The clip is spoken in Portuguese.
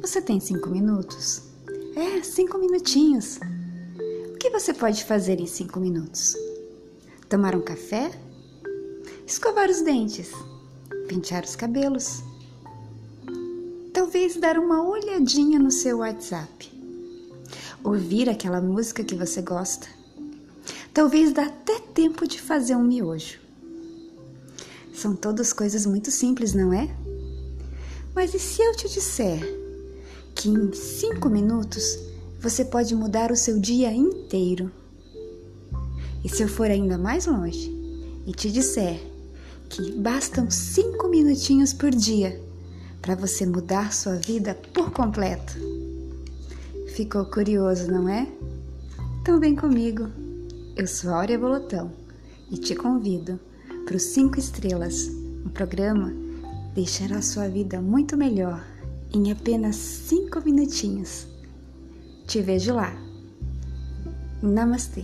Você tem cinco minutos? É, cinco minutinhos. O que você pode fazer em cinco minutos? Tomar um café? Escovar os dentes? Pentear os cabelos? Talvez dar uma olhadinha no seu WhatsApp? Ouvir aquela música que você gosta? Talvez dá até tempo de fazer um miojo. São todas coisas muito simples, não é? Mas e se eu te disser que em cinco minutos você pode mudar o seu dia inteiro? E se eu for ainda mais longe e te disser que bastam cinco minutinhos por dia para você mudar sua vida por completo? Ficou curioso, não é? Então vem comigo. Eu sou Áurea Bolotão e te convido para os 5 Estrelas, um programa deixará sua vida muito melhor em apenas 5 minutinhos. Te vejo lá. Namastê.